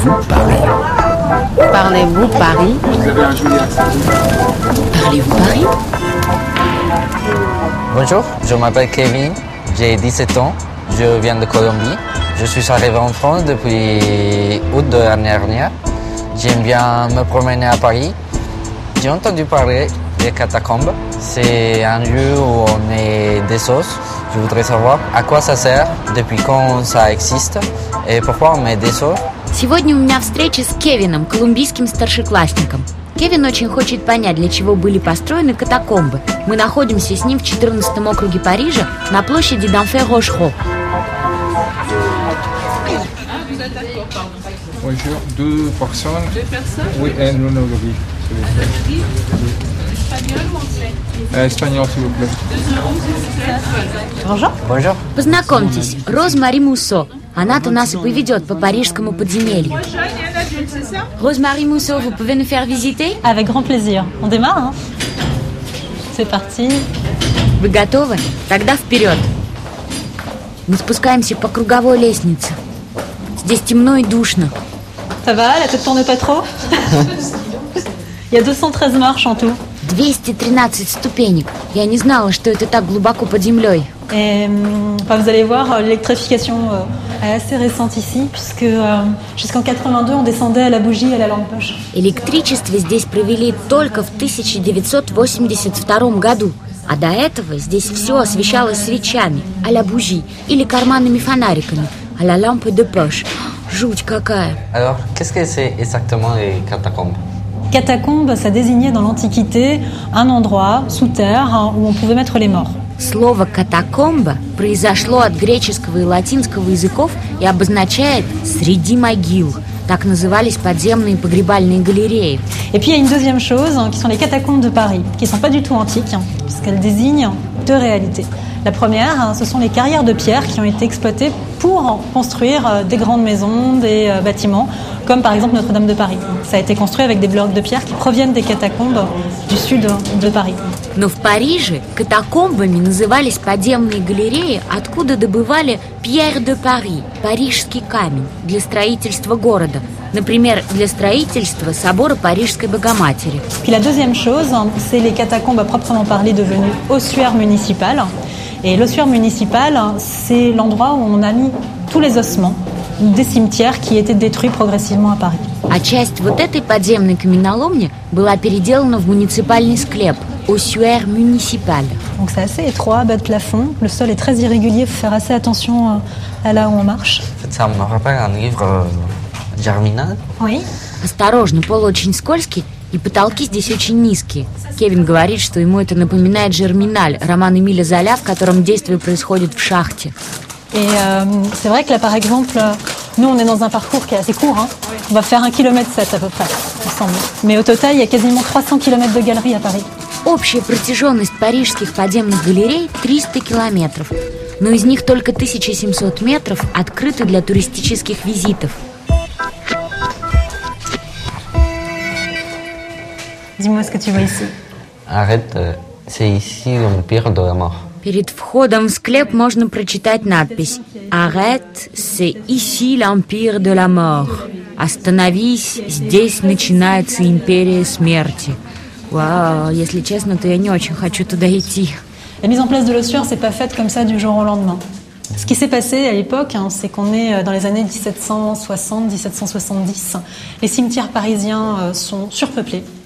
Parlez-vous Paris? Parlez-vous Paris? Parlez-vous Paris? Bonjour, je m'appelle Kevin, j'ai 17 ans, je viens de Colombie. Je suis arrivé en France depuis août de l'année dernière. J'aime bien me promener à Paris. J'ai entendu parler des catacombes. C'est un lieu où on est des os. Je voudrais savoir à quoi ça sert, depuis quand ça existe et pourquoi on met des os. Сегодня у меня встреча с Кевином, колумбийским старшеклассником. Кевин очень хочет понять, для чего были построены катакомбы. Мы находимся с ним в 14 округе Парижа на площади Данфе-Рошхо. Bonjour, deux personnes. Deux personnes Oui, un monologue. Espagnol ou anglais Espagnol, s'il vous plaît. Bonjour. Bonjour. Познакомьтесь, Роз Мари Муссо. Она-то нас и поведет по парижскому подземелью. Роз Мари Муссо, vous pouvez nous faire visiter Avec grand plaisir. On démarre hein C'est parti. Вы готовы? Тогда вперед. Мы спускаемся по круговой лестнице. Здесь темно и душно. Ça va La tête tourne pas trop Il y a 213 marches en tout. 213 ступенек. Я не знала, что это так глубоко под землей. Et hum, enfin, vous allez voir, euh, l'électrification euh, est assez récente ici, puisque euh, jusqu'en 82, on descendait à la bougie et à la lampe poche. Электричество здесь провели только в 1982 году. А до этого здесь все освещалось свечами, а-ля бужи, или карманными фонариками, а-ля лампы де пош. Жуть какая. Alors, qu'est-ce que c'est exactement les catacombes Catacombe, ça désignait dans l'Antiquité un endroit sous terre hein, où on pouvait mettre les morts. Слово «катакомба» произошло от греческого и латинского языков и обозначает «среди могил». Так назывались подземные погребальные галереи. Et puis il y a une deuxième chose, qui sont les catacombes de Paris, qui ne sont pas du tout antiques, puisqu'elles désignent deux réalités. La première, ce sont les carrières de pierre qui ont été exploitées pour construire euh, des grandes maisons, des euh, bâtiments, comme par exemple Notre-Dame de Paris. Ça a été construit avec des blocs de pierre qui proviennent des catacombes du sud de Paris. Но в Париже катакомбами назывались подземные галереи, откуда добывали Пьер де Пари, парижский камень, для строительства города. Например, для строительства собора Парижской Богоматери. Puis la deuxième chose, hein, c'est les catacombes à proprement parler devenues ossuaires municipales. Et l'ossuaire municipal, hein, c'est l'endroit où on a mis tous les ossements des cimetières qui étaient détruits progressivement à Paris. А часть вот этой подземной каменоломни была переделана в муниципальный склеп Осюэр Municipal. Donc c'est assez étroit, bas de plafond. Le sol est très irrégulier, il faut faire assez attention euh, à là où on marche. En fait, ça me rappelle un livre euh, Germinal. Oui. Осторожно, пол очень скользкий, и потолки здесь очень низкие. Кевин говорит, что ему это напоминает «Жерминаль», роман Эмиля Золя, в котором действие происходит в шахте. Et euh, c'est vrai que là, par exemple, nous, on est dans un parcours qui est assez court. hein. On va faire un kilomètre 7 à peu près, ensemble. Mais au total, il y a quasiment 300 km de galeries à Paris. Общая протяженность парижских подземных галерей 300 километров. Но из них только 1700 метров открыты для туристических визитов. Dis-moi ce que tu vois ici. Arrête, euh, c'est ici l'empire de la mort. Перед входом в склеп можно прочитать надпись «Arrête, c'est ici l'empire de la mort». «Остановись, здесь начинается империя смерти». Вау, если честно, то я не очень хочу туда идти. La mise en place de l'ossuaire, c'est pas faite comme ça du jour au lendemain. Ce qui s'est passé à l'époque, hein, c'est qu'on est euh, dans les années 1760-1770. Les cimetières parisiens euh, sont surpeuplés.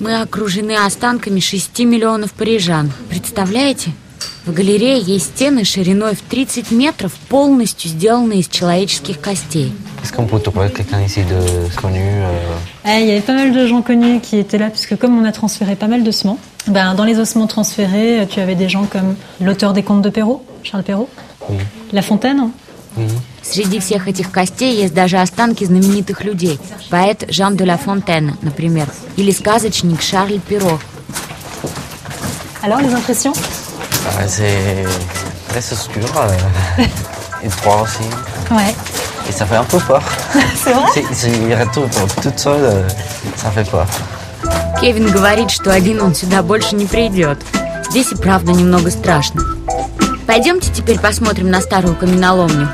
Мы окружены останками 6 миллионов парижан. Представляете? В галерее есть стены шириной в 30 метров, полностью сделанные из человеческих костей. Est-ce qu'on peut trouver quelqu'un ici de connu euh, Eh, il y avait pas mal de gens connus qui étaient là, puisque comme on a transféré pas mal d'ossements, ben, dans les ossements transférés, tu avais des gens comme l'auteur des Contes de Perrault, Charles Perrault, Oui. La Fontaine, Среди всех этих костей есть даже останки знаменитых людей. Поэт Жан де ла Фонтен, например, или сказочник Шарль Перро. Alors, les impressions Ah, c'est très obscur, euh, et froid aussi. Ouais. Et ça fait un peu peur. C'est vrai il retourne toute seule, euh, ça fait peur. Кевин говорит, что один он сюда больше не придет. Здесь и правда немного страшно. Пойдемте теперь посмотрим на старую каменоломню.